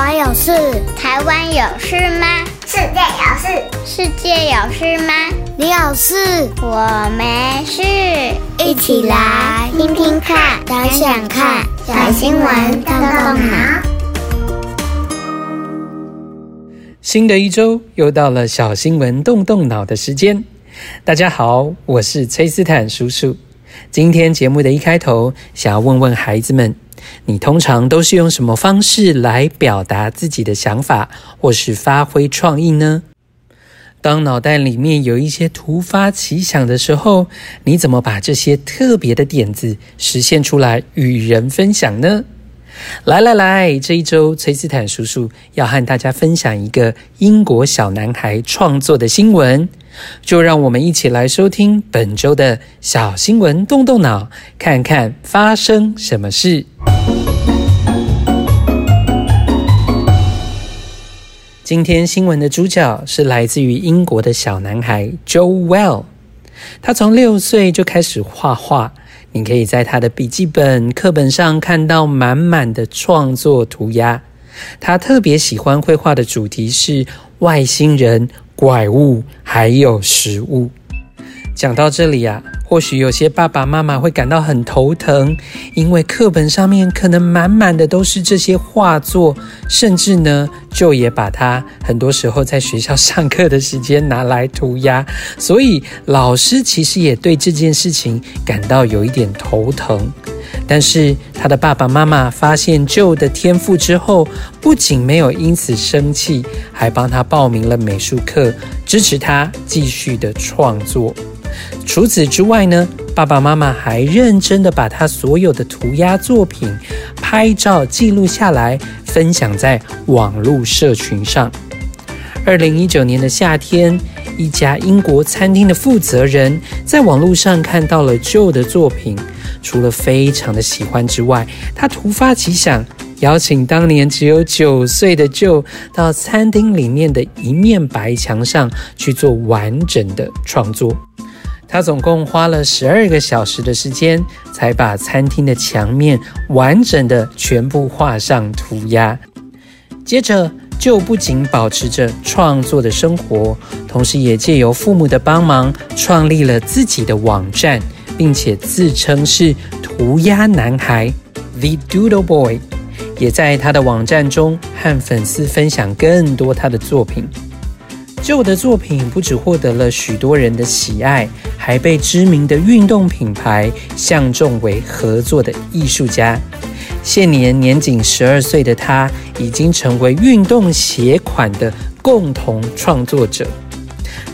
湾有事？台湾有事吗？世界有事？世界有事吗？你有事？我没事。一起来听听看，想想看，小新闻动动脑。新的一周又到了小新闻动动脑的时间。大家好，我是崔斯坦叔叔。今天节目的一开头，想要问问孩子们。你通常都是用什么方式来表达自己的想法，或是发挥创意呢？当脑袋里面有一些突发奇想的时候，你怎么把这些特别的点子实现出来，与人分享呢？来来来，这一周崔斯坦叔叔要和大家分享一个英国小男孩创作的新闻。就让我们一起来收听本周的小新闻，动动脑，看看发生什么事。今天新闻的主角是来自于英国的小男孩 Joel，他从六岁就开始画画，你可以在他的笔记本、课本上看到满满的创作涂鸦。他特别喜欢绘画的主题是外星人。怪物还有食物。讲到这里啊，或许有些爸爸妈妈会感到很头疼，因为课本上面可能满满的都是这些画作，甚至呢，就也把它很多时候在学校上课的时间拿来涂鸦，所以老师其实也对这件事情感到有一点头疼。但是他的爸爸妈妈发现旧的天赋之后，不仅没有因此生气，还帮他报名了美术课，支持他继续的创作。除此之外呢，爸爸妈妈还认真的把他所有的涂鸦作品拍照记录下来，分享在网络社群上。二零一九年的夏天，一家英国餐厅的负责人在网络上看到了舅的作品。除了非常的喜欢之外，他突发奇想，邀请当年只有九岁的舅到餐厅里面的一面白墙上去做完整的创作。他总共花了十二个小时的时间，才把餐厅的墙面完整的全部画上涂鸦。接着旧不仅保持着创作的生活，同时也借由父母的帮忙，创立了自己的网站。并且自称是涂鸦男孩 The Doodle Boy，也在他的网站中和粉丝分享更多他的作品。Joe 的作品不只获得了许多人的喜爱，还被知名的运动品牌相中为合作的艺术家。现年年仅十二岁的他，已经成为运动鞋款的共同创作者。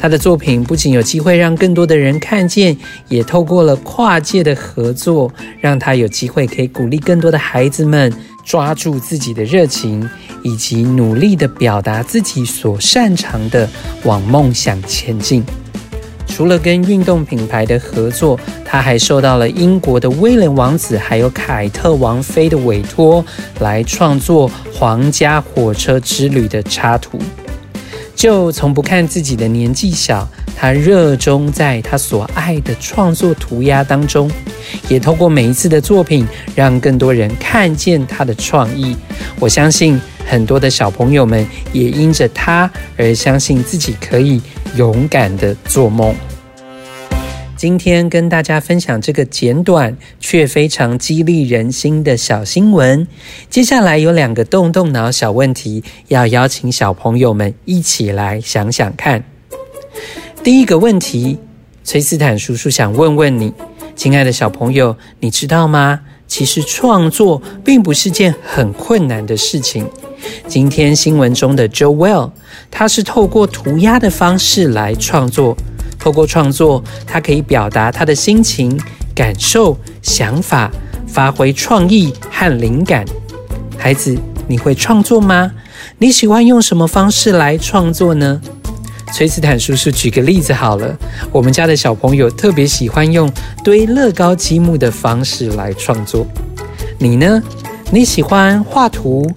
他的作品不仅有机会让更多的人看见，也透过了跨界的合作，让他有机会可以鼓励更多的孩子们抓住自己的热情，以及努力地表达自己所擅长的，往梦想前进。除了跟运动品牌的合作，他还受到了英国的威廉王子还有凯特王妃的委托，来创作皇家火车之旅的插图。就从不看自己的年纪小，他热衷在他所爱的创作涂鸦当中，也透过每一次的作品，让更多人看见他的创意。我相信很多的小朋友们也因着他而相信自己可以勇敢的做梦。今天跟大家分享这个简短却非常激励人心的小新闻。接下来有两个动动脑小问题，要邀请小朋友们一起来想想看。第一个问题，崔斯坦叔叔想问问你，亲爱的小朋友，你知道吗？其实创作并不是件很困难的事情。今天新闻中的 Joel，他是透过涂鸦的方式来创作。透过创作，他可以表达他的心情、感受、想法，发挥创意和灵感。孩子，你会创作吗？你喜欢用什么方式来创作呢？崔斯坦叔叔举个例子好了，我们家的小朋友特别喜欢用堆乐高积木的方式来创作。你呢？你喜欢画图、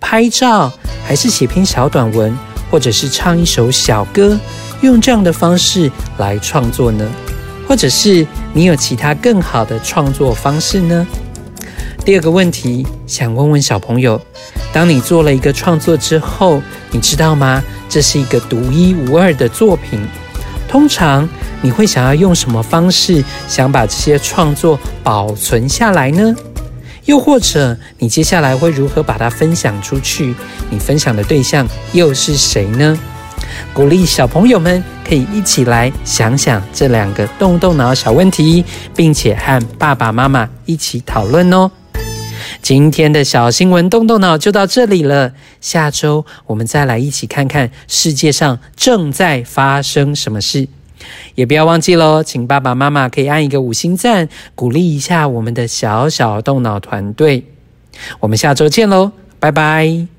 拍照，还是写篇小短文，或者是唱一首小歌？用这样的方式来创作呢？或者是你有其他更好的创作方式呢？第二个问题，想问问小朋友：当你做了一个创作之后，你知道吗？这是一个独一无二的作品。通常你会想要用什么方式想把这些创作保存下来呢？又或者你接下来会如何把它分享出去？你分享的对象又是谁呢？鼓励小朋友们可以一起来想想这两个动动脑小问题，并且和爸爸妈妈一起讨论哦。今天的小新闻动动脑就到这里了，下周我们再来一起看看世界上正在发生什么事。也不要忘记喽，请爸爸妈妈可以按一个五星赞，鼓励一下我们的小小动脑团队。我们下周见喽，拜拜。